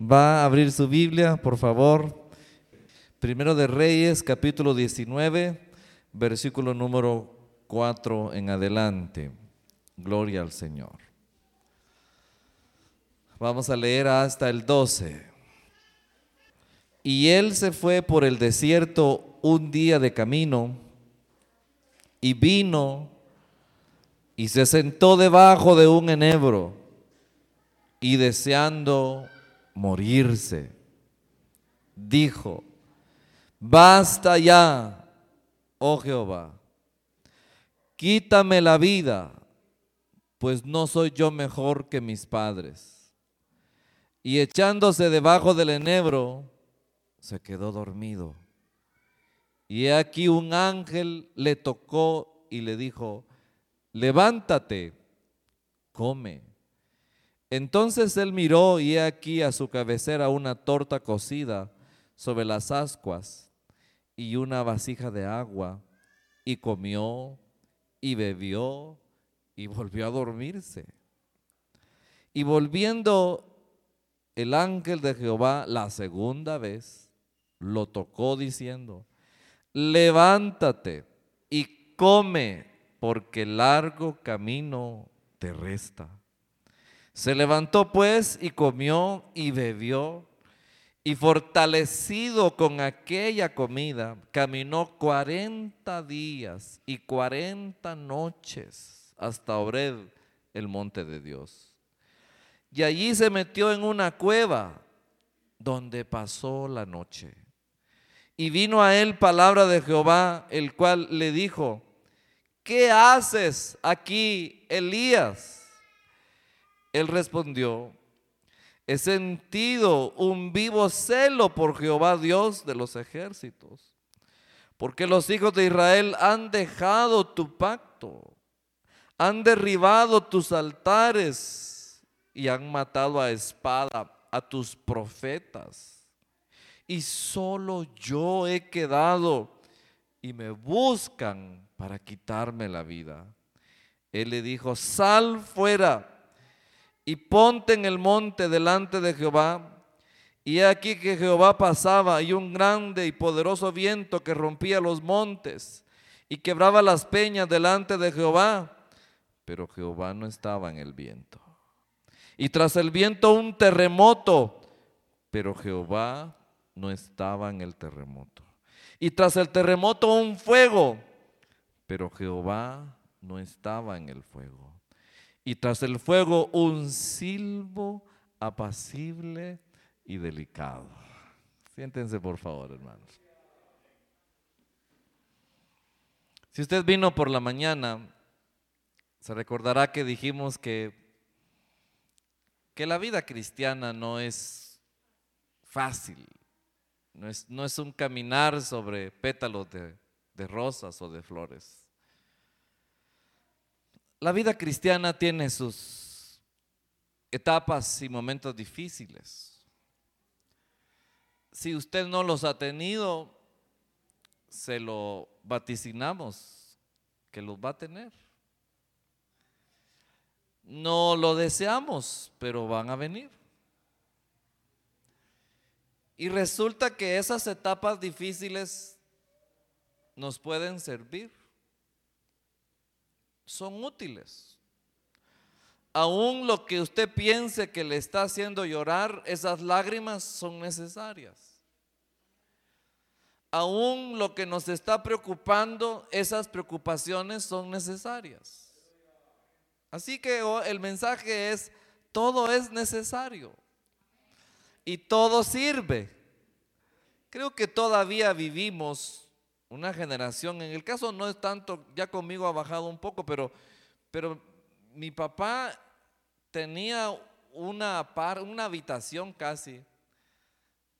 Va a abrir su Biblia, por favor. Primero de Reyes, capítulo 19, versículo número 4 en adelante. Gloria al Señor. Vamos a leer hasta el 12. Y él se fue por el desierto un día de camino y vino y se sentó debajo de un enebro y deseando morirse, dijo, basta ya, oh Jehová, quítame la vida, pues no soy yo mejor que mis padres. Y echándose debajo del enebro, se quedó dormido. Y aquí un ángel le tocó y le dijo, levántate, come. Entonces él miró y he aquí a su cabecera una torta cocida sobre las ascuas y una vasija de agua, y comió y bebió y volvió a dormirse. Y volviendo el ángel de Jehová la segunda vez, lo tocó diciendo, levántate y come, porque largo camino te resta. Se levantó pues y comió y bebió, y fortalecido con aquella comida, caminó cuarenta días y cuarenta noches hasta Ored, el monte de Dios. Y allí se metió en una cueva donde pasó la noche. Y vino a él palabra de Jehová, el cual le dijo, ¿qué haces aquí, Elías? Él respondió, he sentido un vivo celo por Jehová Dios de los ejércitos, porque los hijos de Israel han dejado tu pacto, han derribado tus altares y han matado a espada a tus profetas y solo yo he quedado y me buscan para quitarme la vida. Él le dijo, sal fuera y ponte en el monte delante de Jehová. Y aquí que Jehová pasaba y un grande y poderoso viento que rompía los montes y quebraba las peñas delante de Jehová. Pero Jehová no estaba en el viento. Y tras el viento un terremoto, pero Jehová no estaba en el terremoto. Y tras el terremoto un fuego, pero Jehová no estaba en el fuego. Y tras el fuego un silbo apacible y delicado. Siéntense por favor, hermanos. Si usted vino por la mañana, se recordará que dijimos que, que la vida cristiana no es fácil, no es, un caminar sobre pétalos de, de rosas o de flores. La vida cristiana tiene sus etapas y momentos difíciles. Si usted no los ha tenido, se lo vaticinamos que los va a tener. No lo deseamos, pero van a venir. Y resulta que esas etapas difíciles nos pueden servir. Son útiles. Aún lo que usted piense que le está haciendo llorar, esas lágrimas son necesarias. Aún lo que nos está preocupando, esas preocupaciones son necesarias. Así que el mensaje es, todo es necesario y todo sirve. Creo que todavía vivimos una generación, en el caso no es tanto, ya conmigo ha bajado un poco, pero, pero mi papá tenía una, par, una habitación casi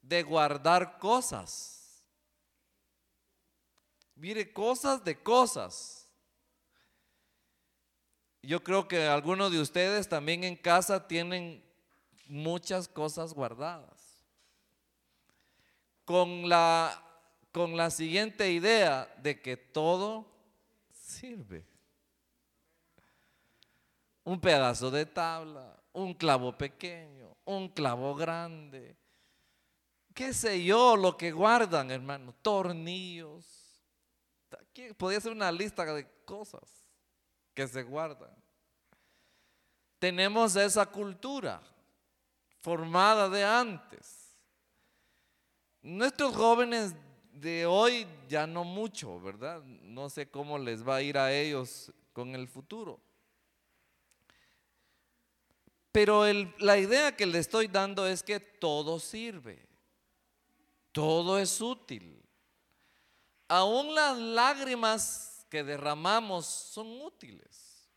de guardar cosas. Mire, cosas de cosas. Yo creo que algunos de ustedes también en casa tienen muchas cosas guardadas. Con la, con la siguiente idea de que todo sirve. Un pedazo de tabla, un clavo pequeño, un clavo grande, qué sé yo, lo que guardan, hermano, tornillos. Podría ser una lista de cosas que se guardan. Tenemos esa cultura formada de antes. Nuestros jóvenes de hoy ya no mucho, ¿verdad? No sé cómo les va a ir a ellos con el futuro. Pero la idea que le estoy dando es que todo sirve, todo es útil. Aún las lágrimas que derramamos son útiles.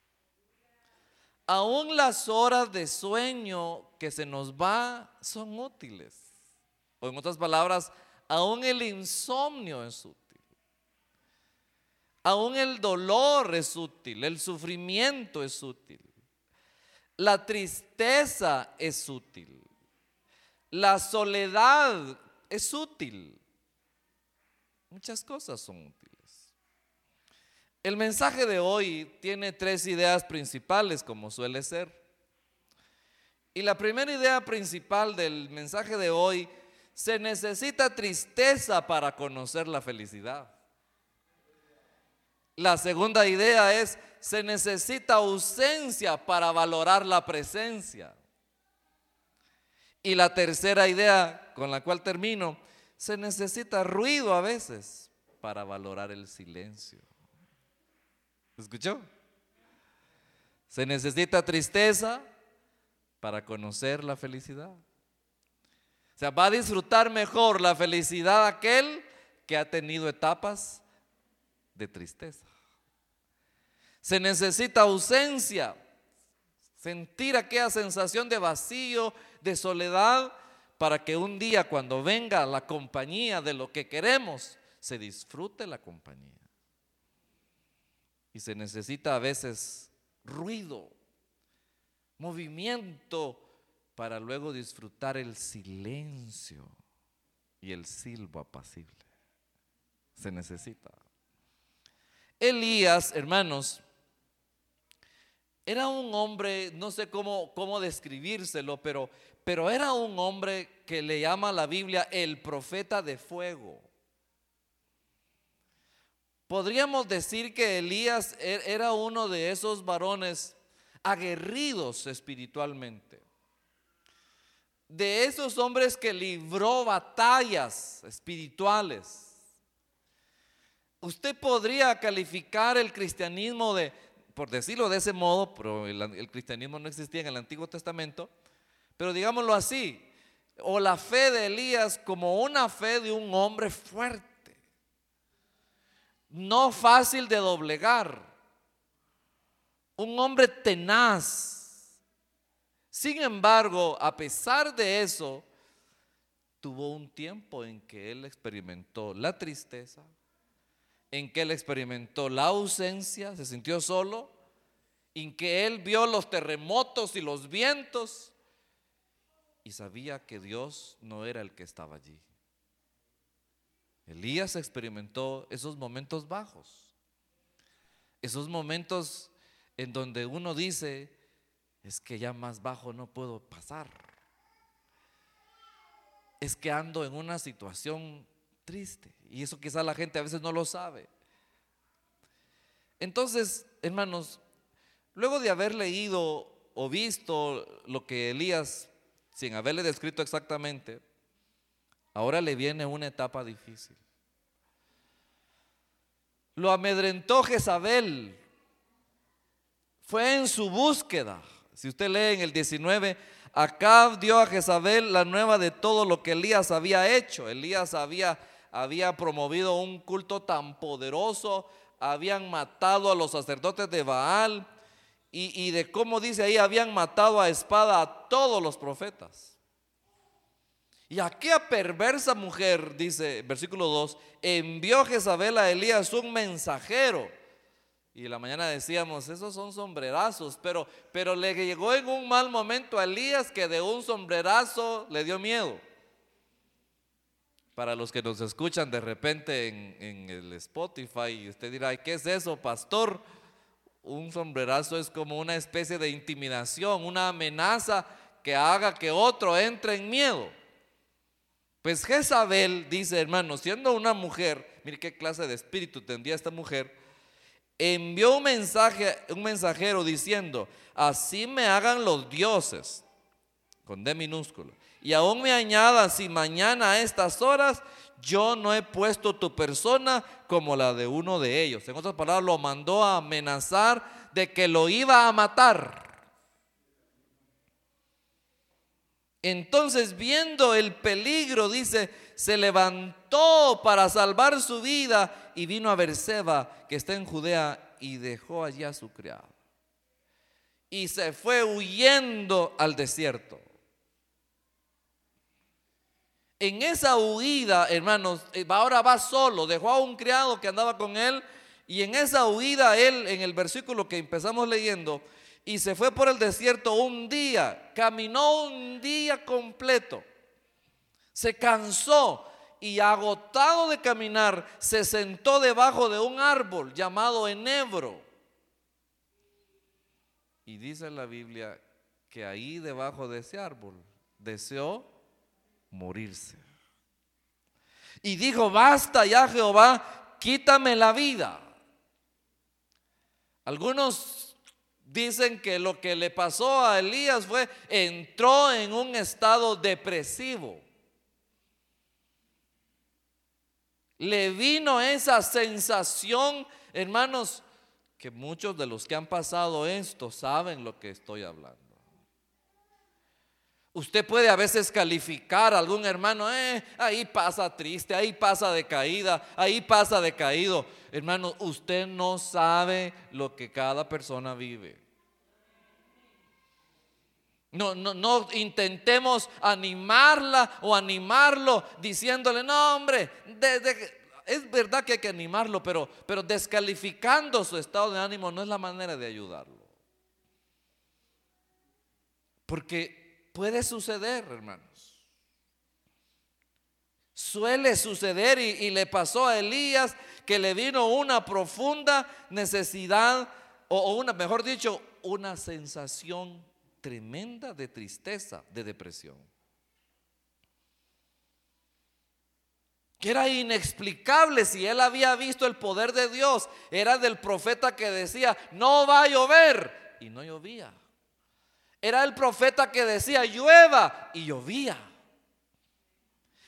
Aún las horas de sueño que se nos va son útiles. O en otras palabras, aún el insomnio es útil. Aún el dolor es útil, el sufrimiento es útil. La tristeza es útil. La soledad es útil. Muchas cosas son útiles. El mensaje de hoy tiene tres ideas principales, como suele ser. Y la primera idea principal del mensaje de hoy, se necesita tristeza para conocer la felicidad. La segunda idea es, se necesita ausencia para valorar la presencia. Y la tercera idea con la cual termino, se necesita ruido a veces para valorar el silencio. ¿Escuchó? Se necesita tristeza para conocer la felicidad. O sea, va a disfrutar mejor la felicidad aquel que ha tenido etapas de tristeza. Se necesita ausencia, sentir aquella sensación de vacío, de soledad, para que un día cuando venga la compañía de lo que queremos, se disfrute la compañía. Y se necesita a veces ruido, movimiento, para luego disfrutar el silencio y el silbo apacible. Se necesita. Elías, hermanos, era un hombre, no sé cómo, cómo describírselo, pero, pero era un hombre que le llama la Biblia el profeta de fuego. Podríamos decir que Elías e, era uno de esos varones aguerridos espiritualmente. De esos hombres que libró batallas espirituales Usted podría calificar el cristianismo de, por decirlo de ese modo, pero el, cristianismo no existía en el Antiguo Testamento, pero digámoslo así, o la fe de Elías como una fe de un hombre fuerte, no fácil de doblegar, un hombre tenaz. Sin embargo, a pesar de eso, tuvo un tiempo en que él experimentó la tristeza, en que él experimentó la ausencia, se sintió solo, en que él vio los terremotos y los vientos y sabía que Dios no era el que estaba allí. Elías experimentó esos momentos bajos, esos momentos en donde uno dice, es que ya más bajo no puedo pasar, es que ando en una situación triste. Y eso quizá la gente a veces no lo sabe. Entonces, hermanos, luego de haber leído o visto lo que Elías, sin haberle descrito exactamente, ahora le viene una etapa difícil. Lo amedrentó Jezabel. Fue en su búsqueda. Si usted lee en el 19, Acab dio a Jezabel la nueva de todo lo que Elías había hecho. Elías había había promovido un culto tan poderoso, habían matado a los sacerdotes de Baal y, de cómo dice ahí, habían matado a espada a todos los profetas. Y aquella perversa mujer, dice versículo 2, envió Jezabel a Elías un mensajero. Y en la mañana decíamos, esos son sombrerazos, pero, pero le llegó en un mal momento a Elías que de un sombrerazo le dio miedo. Para los que nos escuchan de repente en, el Spotify, y usted dirá, ¿qué es eso, pastor? Un sombrerazo es como una especie de intimidación, una amenaza que haga que otro entre en miedo. Pues Jezabel, dice hermano, siendo una mujer, mire qué clase de espíritu tendría esta mujer, envió un mensaje, un mensajero diciendo, así me hagan los dioses, con D minúsculo, y aún me añadan, si mañana a estas horas yo no he puesto tu persona como la de uno de ellos. En otras palabras, lo mandó a amenazar de que lo iba a matar. Entonces, viendo el peligro, dice, se levantó para salvar su vida y vino a Berseba, que está en Judea, y dejó allí a su criado. Y se fue huyendo al desierto. En esa huida, hermanos, eh, ahora va solo, dejó a un criado que andaba con él y en esa huida él, en el versículo que empezamos leyendo, y se fue por el desierto un día, caminó un día completo, se cansó y agotado de caminar, se sentó debajo de un árbol llamado enebro. Y dice la Biblia que ahí debajo de ese árbol deseó morirse. Y dijo, basta ya Jehová, quítame la vida. Algunos dicen que lo que le pasó a Elías fue, entró en un estado depresivo. Le vino esa sensación, hermanos, que muchos de los que han pasado esto saben lo que estoy hablando. Usted puede a veces calificar a algún hermano, eh, ahí pasa triste, ahí pasa de caída, ahí pasa decaído. Hermano, usted no sabe lo que cada persona vive. No, no, no intentemos animarla o animarlo diciéndole, no hombre, es verdad que hay que animarlo, pero, pero descalificando su estado de ánimo no es la manera de ayudarlo. Porque Puede suceder, hermanos. Suele suceder y, le pasó a Elías que le vino una profunda necesidad, o, o una, mejor dicho, una sensación tremenda de tristeza, de depresión. que era inexplicable si él había visto el poder de Dios. Era del profeta que decía, no va a llover. Y no llovía. Era el profeta que decía, llueva, y llovía.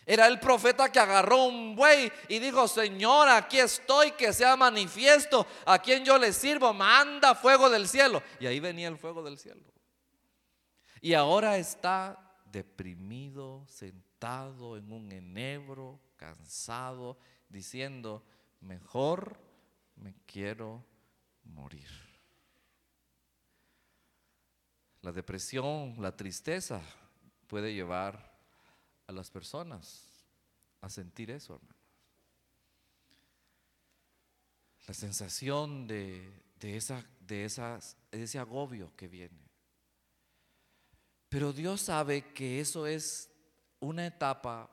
Era el profeta que agarró un buey y dijo, Señor, aquí estoy, que sea manifiesto, a quien yo le sirvo, manda fuego del cielo. Y ahí venía el fuego del cielo. Y ahora está deprimido, sentado en un enebro, cansado, diciendo, mejor me quiero morir. La depresión, la tristeza puede llevar a las personas a sentir eso, hermano. La sensación de, esa, de, esas, de ese agobio que viene. Pero Dios sabe que eso es una etapa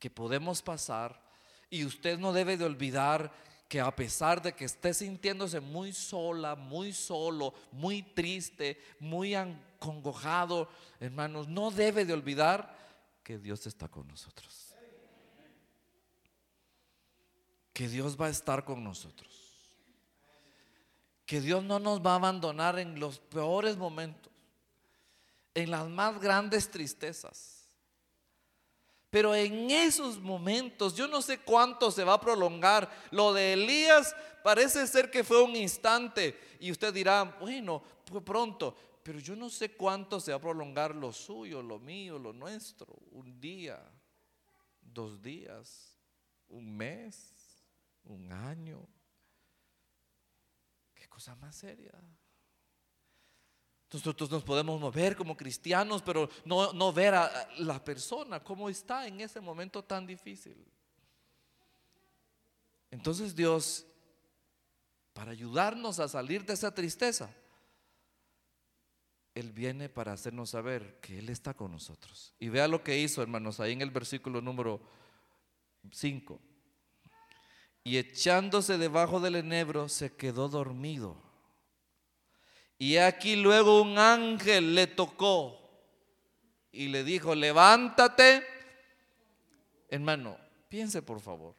que podemos pasar y usted no debe de olvidar que a pesar de que esté sintiéndose muy sola, muy solo, muy triste, muy acongojado, hermanos, no debe de olvidar que Dios está con nosotros. Que Dios va a estar con nosotros. Que Dios no nos va a abandonar en los peores momentos, en las más grandes tristezas pero en esos momentos, yo no sé cuánto se va a prolongar. Lo de Elías parece ser que fue un instante. Y usted dirá, bueno, fue pronto. Pero yo no sé cuánto se va a prolongar lo suyo, lo mío, lo nuestro. Un día, dos días, un mes, un año. Qué cosa más seria. Nosotros nos podemos mover como cristianos, pero no, no ver a la persona cómo está en ese momento tan difícil. Entonces Dios, para ayudarnos a salir de esa tristeza, Él viene para hacernos saber que Él está con nosotros. Y vea lo que hizo, hermanos, ahí en el versículo número 5. Y echándose debajo del enebro, se quedó dormido. Y aquí luego un ángel le tocó y le dijo, levántate. Hermano, piense por favor.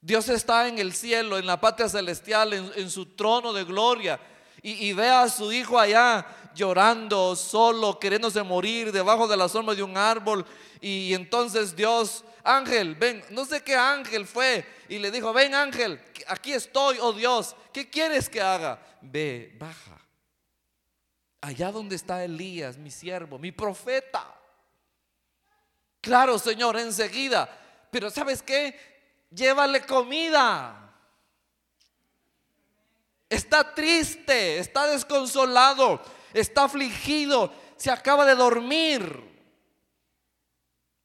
Dios está en el cielo, en la patria celestial, en, su trono de gloria. Y, ve a su hijo allá llorando, solo, queriéndose morir debajo de la sombra de un árbol. Y entonces Dios, ángel, ven, no sé qué ángel fue. Y le dijo, ven ángel, aquí estoy, oh Dios, ¿qué quieres que haga? Ve, baja. Allá donde está Elías, mi siervo, mi profeta. Claro, Señor, enseguida. Pero ¿sabes qué? Llévale comida. Está triste, está desconsolado, está afligido, se acaba de dormir.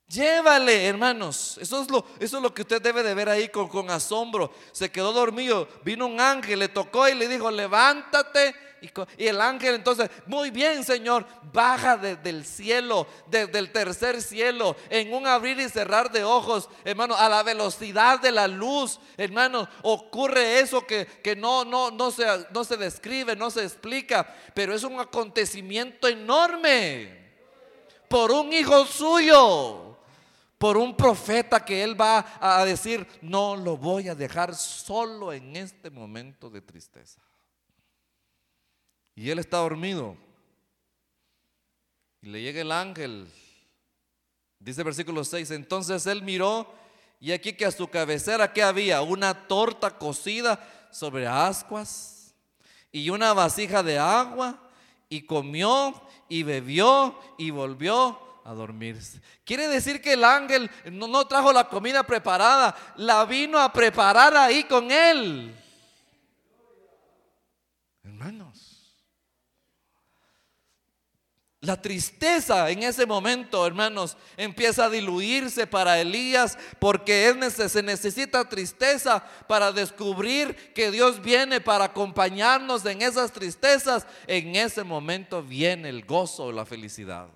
Llévale, hermanos. Eso es, lo, eso es lo que usted debe de ver ahí con, con asombro. Se quedó dormido. Vino un ángel, le tocó y le dijo, levántate y, el ángel entonces, muy bien Señor, baja desde el cielo, desde el tercer cielo, en un abrir y cerrar de ojos, hermano, a la velocidad de la luz, hermano, ocurre eso que, que no, no, no, se, no se describe, no se explica, pero es un acontecimiento enorme por un hijo suyo por un profeta que él va a decir, no lo voy a dejar solo en este momento de tristeza. Y él está dormido. Y le llega el ángel. Dice versículo 6. Entonces él miró y aquí que a su cabecera que había una torta cocida sobre ascuas y una vasija de agua y comió y bebió y volvió a dormirse. Quiere decir que el ángel no, no trajo la comida preparada, la vino a preparar ahí con él. Hermanos. La tristeza en ese momento, hermanos, empieza a diluirse para Elías porque se necesita tristeza para descubrir que Dios viene para acompañarnos en esas tristezas. En ese momento viene el gozo, la felicidad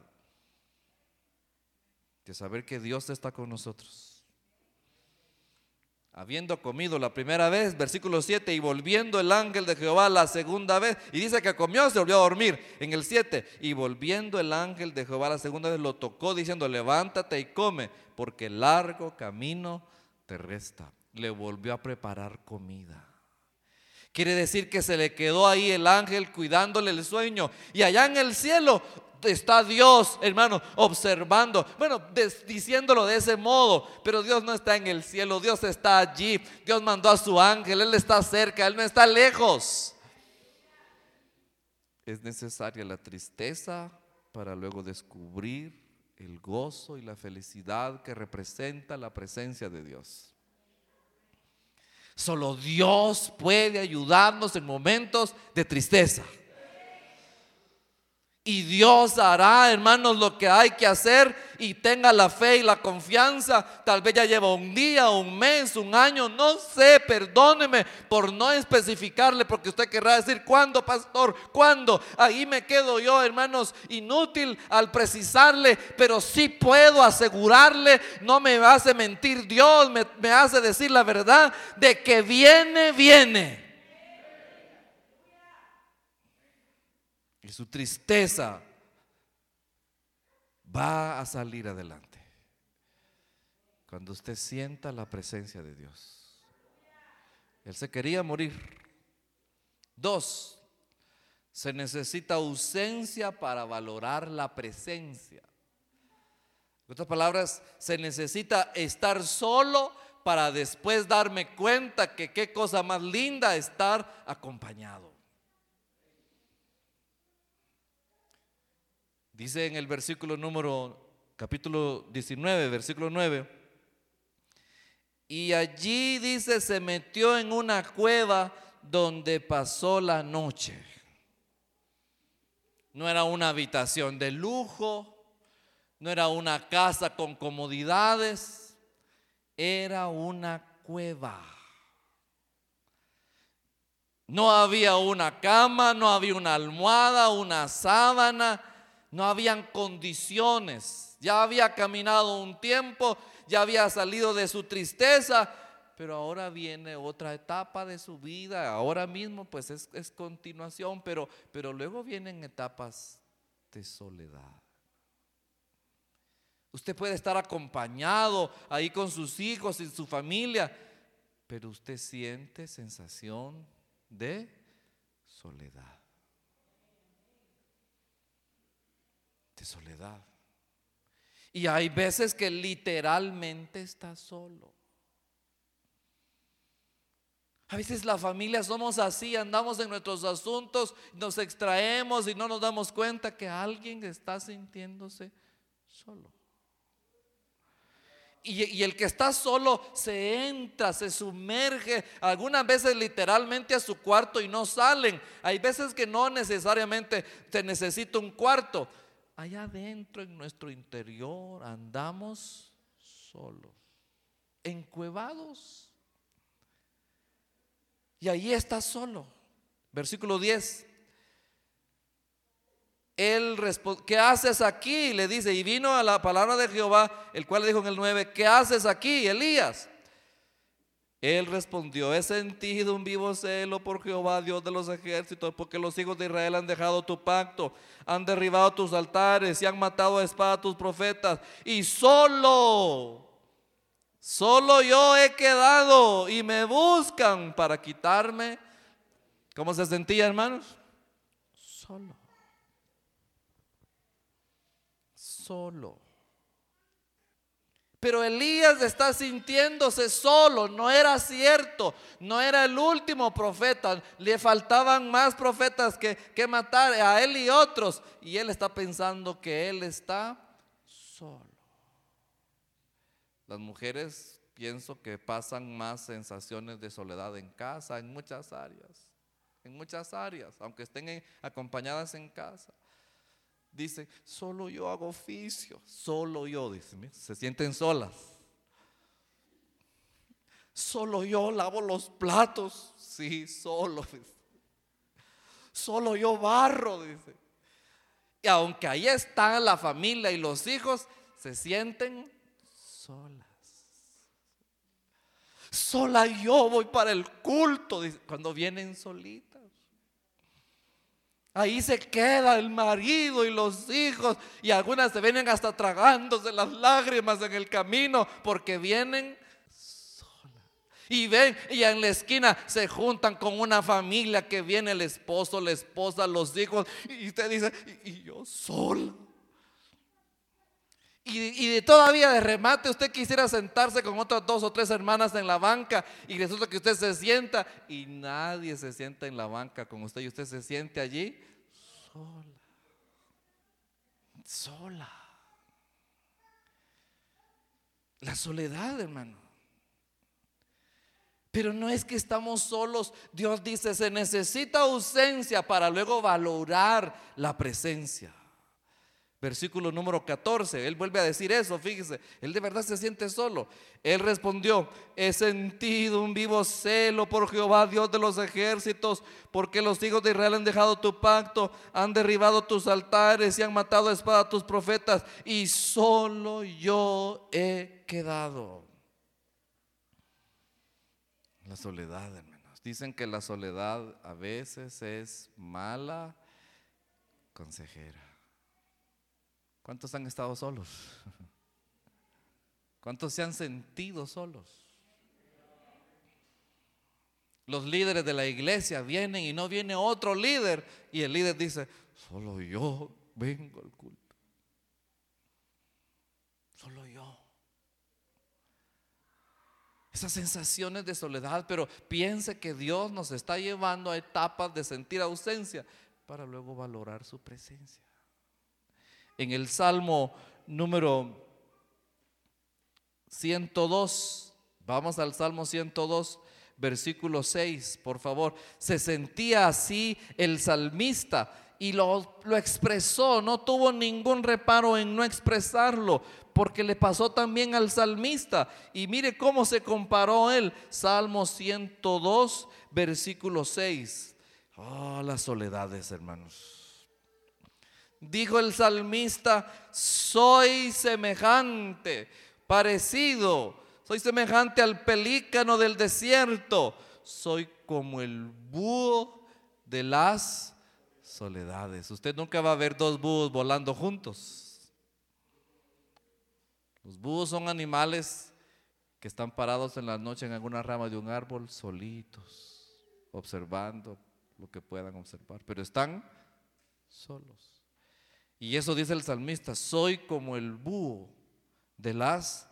de saber que Dios está con nosotros habiendo comido la primera vez, versículo 7, y volviendo el ángel de Jehová la segunda vez, y dice que comió, se volvió a dormir, en el 7, y volviendo el ángel de Jehová la segunda vez, lo tocó diciendo, levántate y come, porque largo camino te resta. Le volvió a preparar comida. Quiere decir que se le quedó ahí el ángel cuidándole el sueño. Y allá en el cielo está Dios, hermano, observando, bueno, diciéndolo de ese modo, pero Dios no está en el cielo, Dios está allí, Dios mandó a su ángel, Él está cerca, Él no está lejos. Es necesaria la tristeza para luego descubrir el gozo y la felicidad que representa la presencia de Dios. Solo Dios puede ayudarnos en momentos de tristeza. Y Dios hará, hermanos, lo que hay que hacer y tenga la fe y la confianza. Tal vez ya lleva un día, un mes, un año, no sé, perdóneme por no especificarle, porque usted querrá decir, ¿cuándo, pastor? ¿Cuándo? Ahí me quedo yo, hermanos, inútil al precisarle, pero sí puedo asegurarle, no me hace mentir Dios, me, me hace decir la verdad de que viene, viene. Y su tristeza va a salir adelante. Cuando usted sienta la presencia de Dios. Él se quería morir. Dos, se necesita ausencia para valorar la presencia. En otras palabras, se necesita estar solo para después darme cuenta que qué cosa más linda estar acompañado. Dice en el versículo número, capítulo 19, versículo 9. Y allí dice, se metió en una cueva donde pasó la noche. No era una habitación de lujo, no era una casa con comodidades, era una cueva. No había una cama, no había una almohada, una sábana, no habían condiciones. Ya había caminado un tiempo, ya había salido de su tristeza, pero ahora viene otra etapa de su vida. Ahora mismo pues es, continuación, pero, pero luego vienen etapas de soledad. Usted puede estar acompañado ahí con sus hijos y su familia, pero usted siente sensación de soledad. De soledad. Y hay veces que literalmente está solo. A veces la familia somos así, andamos en nuestros asuntos, nos extraemos y no nos damos cuenta que alguien está sintiéndose solo. Y, el que está solo se entra, se sumerge, algunas veces literalmente a su cuarto y no salen. Hay veces que no necesariamente se necesita un cuarto. Allá adentro en nuestro interior andamos solos, encuevados. Y ahí está solo. Versículo 10. Él responde, ¿qué haces aquí? Le dice, y vino a la palabra de Jehová, el cual le dijo en el 9, ¿qué haces aquí, Elías? Él respondió, he sentido un vivo celo por Jehová, Dios de los ejércitos, porque los hijos de Israel han dejado tu pacto, han derribado tus altares y han matado a espada a tus profetas. Y solo, solo yo he quedado y me buscan para quitarme. ¿Cómo se sentía, hermanos? Solo. solo. Pero Elías está sintiéndose solo, no era cierto, no era el último profeta, le faltaban más profetas que, que matar a él y otros, y él está pensando que él está solo. Las mujeres pienso que pasan más sensaciones de soledad en casa, en muchas áreas, en muchas áreas, aunque estén acompañadas en casa. Dice, solo yo hago oficio, solo yo, dice, se sienten solas. Solo yo lavo los platos, sí, solo. Solo yo barro, dice. Y aunque ahí está la familia y los hijos, se sienten solas. Sola yo voy para el culto, dice, cuando vienen solitos. Ahí se queda el marido y los hijos y algunas se vienen hasta tragándose las lágrimas en el camino porque vienen. Y ven, y en la esquina se juntan con una familia que viene el esposo, la esposa, los hijos y usted dice, y, yo sola. Y, y, todavía de remate usted quisiera sentarse con otras dos o tres hermanas en la banca y resulta que usted se sienta y nadie se sienta en la banca con usted y usted se siente allí sola. Sola. La soledad, hermano. Pero no es que estamos solos. Dios dice, se necesita ausencia para luego valorar la presencia. Versículo número 14, él vuelve a decir eso, fíjese, él de verdad se siente solo. Él respondió, he sentido un vivo celo por Jehová, Dios de los ejércitos, porque los hijos de Israel han dejado tu pacto, han derribado tus altares y han matado a espada a tus profetas, y solo yo he quedado. La soledad, hermanos. Dicen que la soledad a veces es mala consejera. ¿Cuántos han estado solos? ¿Cuántos se han sentido solos? Los líderes de la iglesia vienen y no viene otro líder y el líder dice, solo yo vengo al culto. Solo yo. Esas sensaciones de soledad, pero piense que Dios nos está llevando a etapas de sentir ausencia para luego valorar su presencia en el Salmo número 102. Vamos al Salmo 102, versículo 6, por favor. Se sentía así el salmista y lo, lo, expresó, no tuvo ningún reparo en no expresarlo, porque le pasó también al salmista. Y mire cómo se comparó él. Salmo 102, versículo 6. Ah, las soledades, hermanos. Dijo el salmista, soy semejante, parecido, soy semejante al pelícano del desierto, soy como el búho de las soledades. Usted nunca va a ver dos búhos volando juntos. Los búhos son animales que están parados en la noche en alguna rama de un árbol solitos, observando lo que puedan observar, pero están solos. Y eso dice el salmista, soy como el búho de las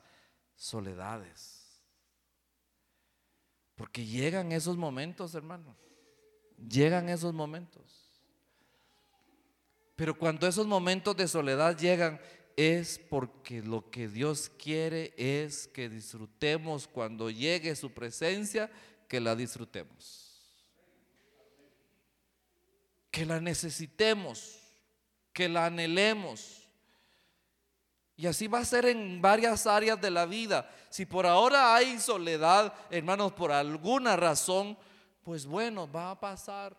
soledades. Porque llegan esos momentos, hermanos. Llegan esos momentos. Pero cuando esos momentos de soledad llegan, es porque lo que Dios quiere es que disfrutemos cuando llegue su presencia, que la disfrutemos. Que la necesitemos, que la anhelemos. Y así va a ser en varias áreas de la vida. Si por ahora hay soledad, hermanos, por alguna razón, pues bueno, va a pasar,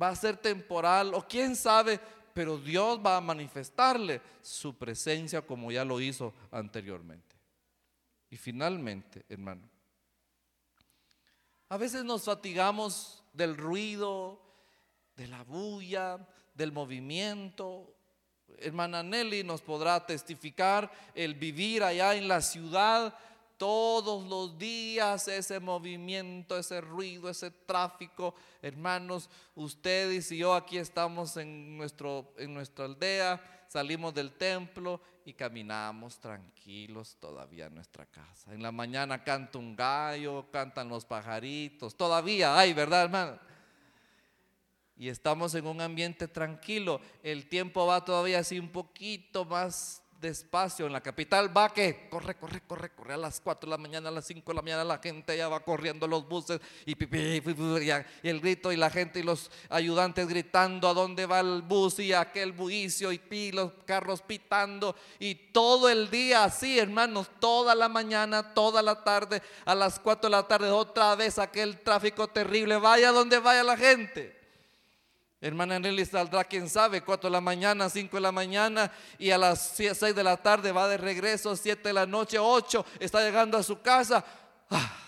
va a ser temporal o quién sabe, pero Dios va a manifestarle su presencia como ya lo hizo anteriormente. Y finalmente, hermano, a veces nos fatigamos del ruido, de la bulla, del movimiento. Hermana Nelly nos podrá testificar el vivir allá en la ciudad todos los días ese movimiento, ese ruido, ese tráfico. Hermanos, ustedes y yo aquí estamos en, nuestro, en nuestra aldea, salimos del templo y caminamos tranquilos todavía en nuestra casa. En la mañana canta un gallo, cantan los pajaritos, todavía hay, ¿verdad, hermano? Y estamos en un ambiente tranquilo. El tiempo va todavía así un poquito más despacio. En la capital va que corre, corre, corre, corre a las 4 de la mañana, a las 5 de la mañana la gente ya va corriendo los buses y, y, el grito y la gente y los ayudantes gritando a dónde va el bus y aquel buicio y los carros pitando y todo el día así, hermanos, toda la mañana, toda la tarde, a las 4 de la tarde otra vez aquel tráfico terrible, vaya donde vaya la gente. Hermana Nelly saldrá, quién sabe, 4 de la mañana, 5 de la mañana y a las 6 de la tarde va de regreso, 7 de la noche, 8, está llegando a su casa. Ah.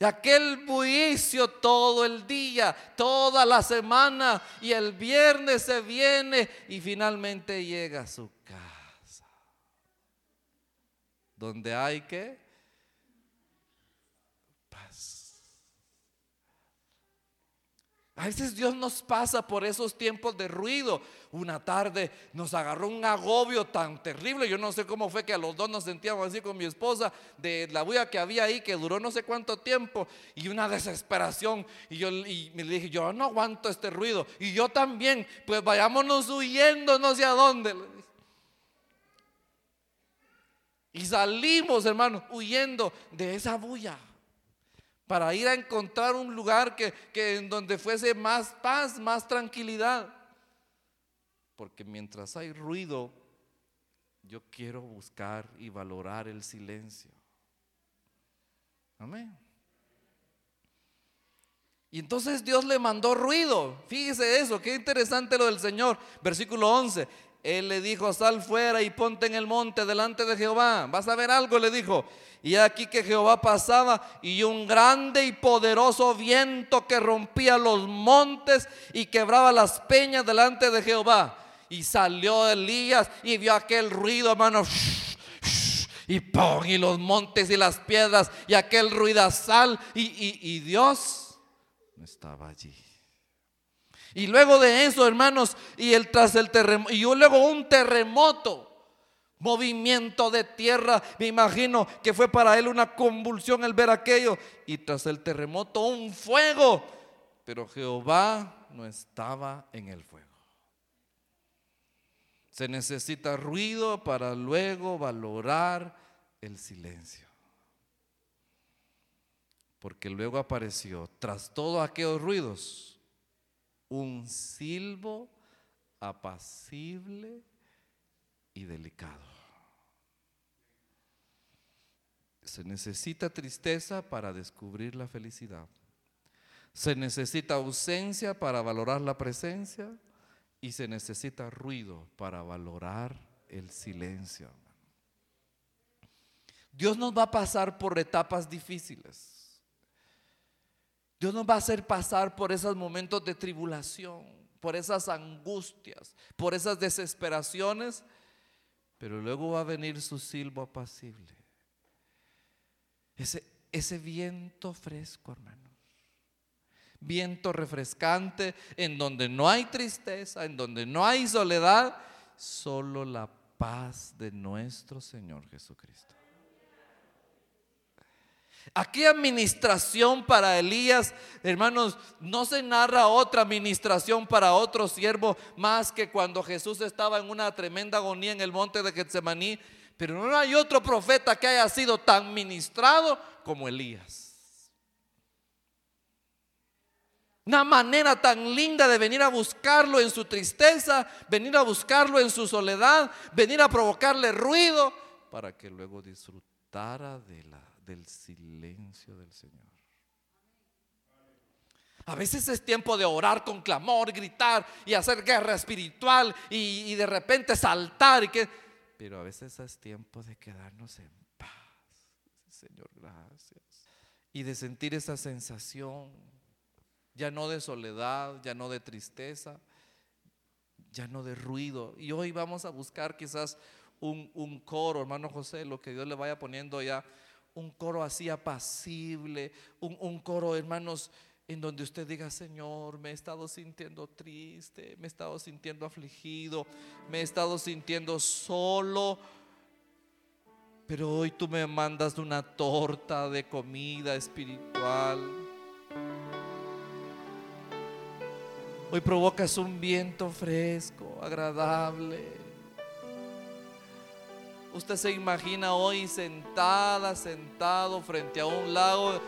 Y aquel buicio todo el día, toda la semana y el viernes se viene y finalmente llega a su casa. Donde hay que A veces Dios nos pasa por esos tiempos de ruido. Una tarde nos agarró un agobio tan terrible. Yo no sé cómo fue que a los dos nos sentíamos así con mi esposa de la bulla que había ahí, que duró no sé cuánto tiempo, y una desesperación. Y yo y me dije, yo no aguanto este ruido. Y yo también, pues vayámonos huyendo no sé a dónde. Y salimos, hermano, huyendo de esa bulla para ir a encontrar un lugar que, en donde fuese más paz, más tranquilidad. Porque mientras hay ruido, yo quiero buscar y valorar el silencio. Amén. Y entonces Dios le mandó ruido. Fíjese eso, qué interesante lo del Señor. Versículo 11. Él le dijo, sal fuera y ponte en el monte delante de Jehová. Vas a ver algo, le dijo. Y aquí que Jehová pasaba y un grande y poderoso viento que rompía los montes y quebraba las peñas delante de Jehová. Y salió Elías y vio aquel ruido, hermano. Y pon, y los montes y las piedras y aquel ruidazal. Y, y, y Dios no estaba allí. Y luego de eso, hermanos, y el tras el terremoto, y luego un terremoto, movimiento de tierra, me imagino que fue para él una convulsión el ver aquello, y tras el terremoto un fuego, pero Jehová no estaba en el fuego. Se necesita ruido para luego valorar el silencio. Porque luego apareció, tras todos aquellos ruidos, un silbo apacible y delicado. Se necesita tristeza para descubrir la felicidad. Se necesita ausencia para valorar la presencia y se necesita ruido para valorar el silencio. Dios nos va a pasar por etapas difíciles. Dios nos va a hacer pasar por esos momentos de tribulación, por esas angustias, por esas desesperaciones, Pero luego va a venir su silbo apacible. Ese, ese viento fresco, hermanos. Viento refrescante en donde no hay tristeza, en donde no hay soledad, solo la paz de nuestro Señor Jesucristo. Aquí administración para Elías, hermanos, no se narra otra administración para otro siervo más que cuando Jesús estaba en una tremenda agonía en el monte de Getsemaní, pero no hay otro profeta que haya sido tan ministrado como Elías. Una manera tan linda de venir a buscarlo en su tristeza, venir a buscarlo en su soledad, venir a provocarle ruido para que luego disfrutara de la del silencio del Señor. A veces es tiempo de orar con clamor, gritar y hacer guerra espiritual y, de repente saltar. Y pero a veces es tiempo de quedarnos en paz. Señor, gracias. Y de sentir esa sensación, ya no de soledad, ya no de tristeza, ya no de ruido. Y hoy vamos a buscar quizás un, un coro, hermano José, lo que Dios le vaya poniendo ya un coro así apacible, un, coro, hermanos, en donde usted diga, Señor, me he estado sintiendo triste, me he estado sintiendo afligido, me he estado sintiendo solo, pero hoy tú me mandas una torta de comida espiritual. Hoy provocas un viento fresco, agradable. Usted se imagina hoy sentada, sentado frente a un lago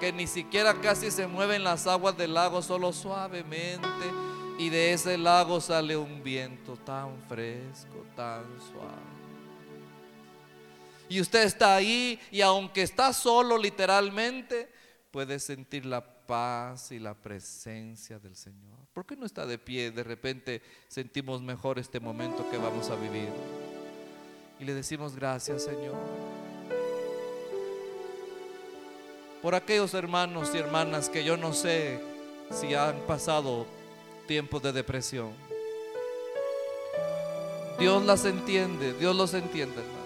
que ni siquiera casi se mueven las aguas del lago, solo suavemente. Y de ese lago sale un viento tan fresco, tan suave. Y usted está ahí y aunque está solo literalmente, puede sentir la paz y la presencia del Señor. ¿Por qué no está de pie? De repente sentimos mejor este momento que vamos a vivir y le decimos gracias, Señor. Por aquellos hermanos y hermanas que yo no sé si han pasado tiempos de depresión. Dios las entiende, Dios los entiende, hermano.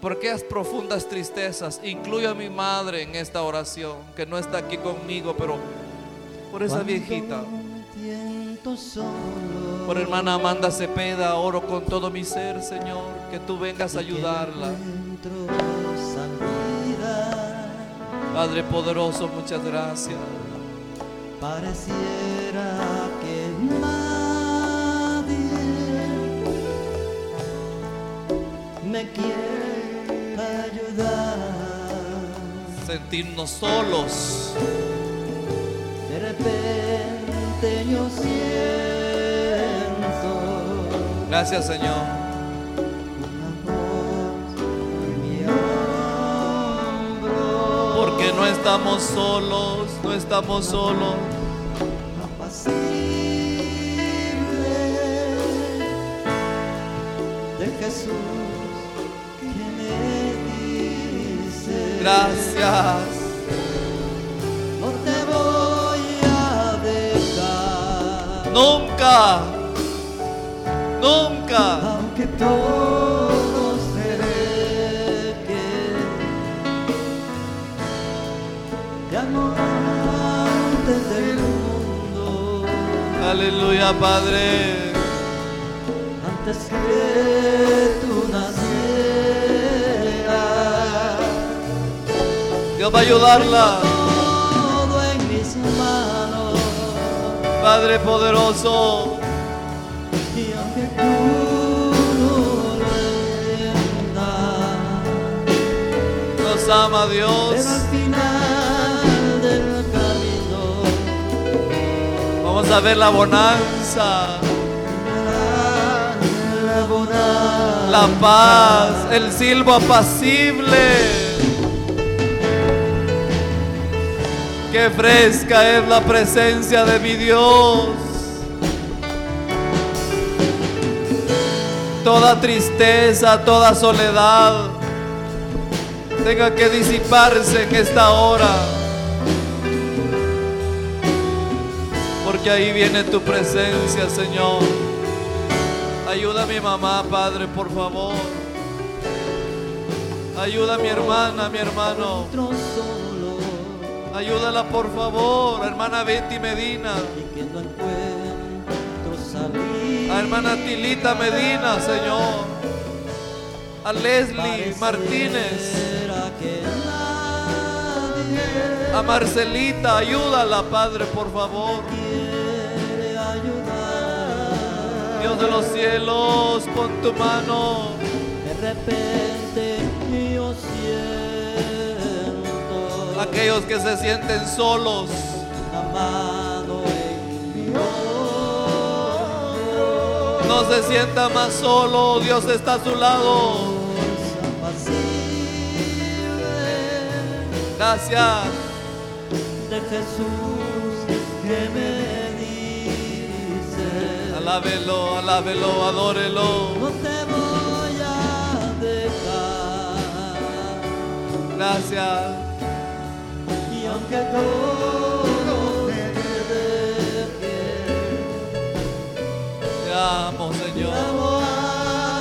Por aquellas profundas tristezas, incluyo a mi madre en esta oración, que no está aquí conmigo, pero por esa viejita por hermana Amanda Cepeda, oro con todo mi ser, Señor, que tú vengas a ayudarla. Padre poderoso, muchas gracias. Pareciera que nadie me quiere ayudar. Sentirnos solos. De repente yo siento. Gracias, Señor. Porque no estamos solos, no estamos solos. de Jesús que me dice. Gracias. Nunca, nunca. Aunque todo se que ya no antes del mundo. Aleluya, Padre. Antes que tú nacieras. Dios va a ayudarla. Padre poderoso. Y aunque tú no nos ama Dios. Pero al final del camino vamos a ver la bonanza. La, bonanza. la paz, el silbo apacible. Qué fresca es la presencia de mi Dios. Toda tristeza, toda soledad tenga que disiparse en esta hora. Porque ahí viene tu presencia, Señor. Ayuda a mi mamá, Padre, por favor. Ayuda a mi hermana, mi hermano. Ayúdala, por favor, hermana Betty Medina. Hermana Tilita Medina, Señor. A Leslie Martínez. A Marcelita, ayúdala, Padre, por favor. Dios de los cielos, pon tu mano. De repente yo siento Aquellos que se sienten solos, no se sienta más solo. Dios está a su lado. Gracias. de Jesús que me dice Alábelo, alábelo, adórelo. no te voy a dejar Gracias. y aunque todo amo, Señor. amo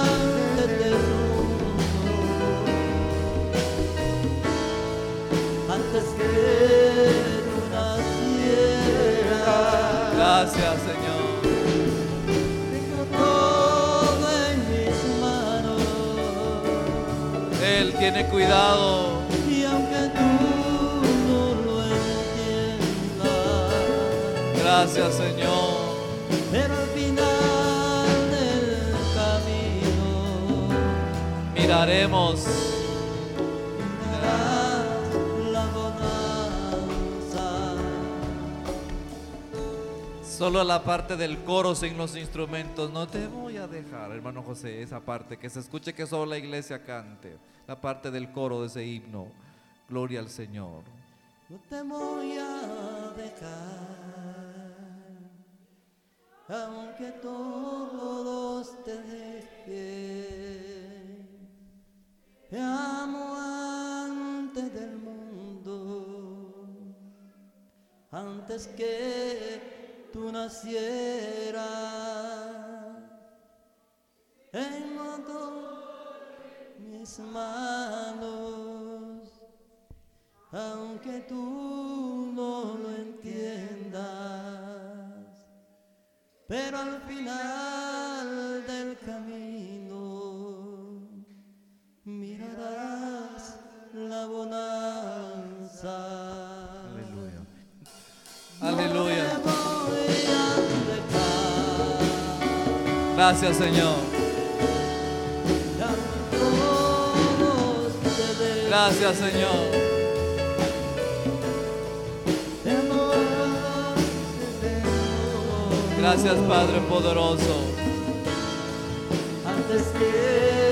antes del mundo antes que tú nacieras Gracias, Señor. Tengo todo en mis manos Él tiene cuidado. y aunque tú no lo entiendas, Gracias, Señor. pero al final Bonanza. Solo la parte del coro sin los instrumentos. No te voy a dejar, hermano José, esa parte. Que se escuche que solo la iglesia cante. La parte del coro de ese himno. Gloria al Señor. No te voy a dejar, aunque todos te dejen. Te amo antes del mundo, antes que tú nacieras. Tengo mis manos aunque tú no lo entiendas, pero al final del camino la bonanza. Aleluya. Aleluya. Gracias, Señor. Gracias, Señor. Gracias, Padre poderoso. antes que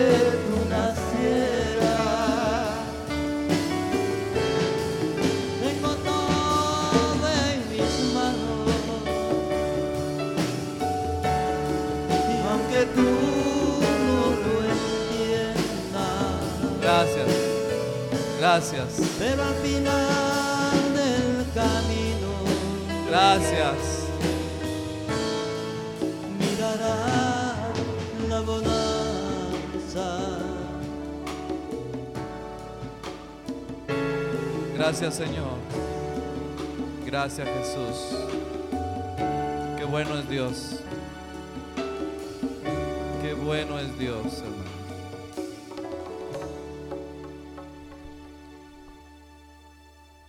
Gracias. pero al final del camino Gracias. mirarás la bonanza. Gracias, Señor. Gracias, Jesús. Qué bueno es Dios. Qué bueno es Dios, hermano.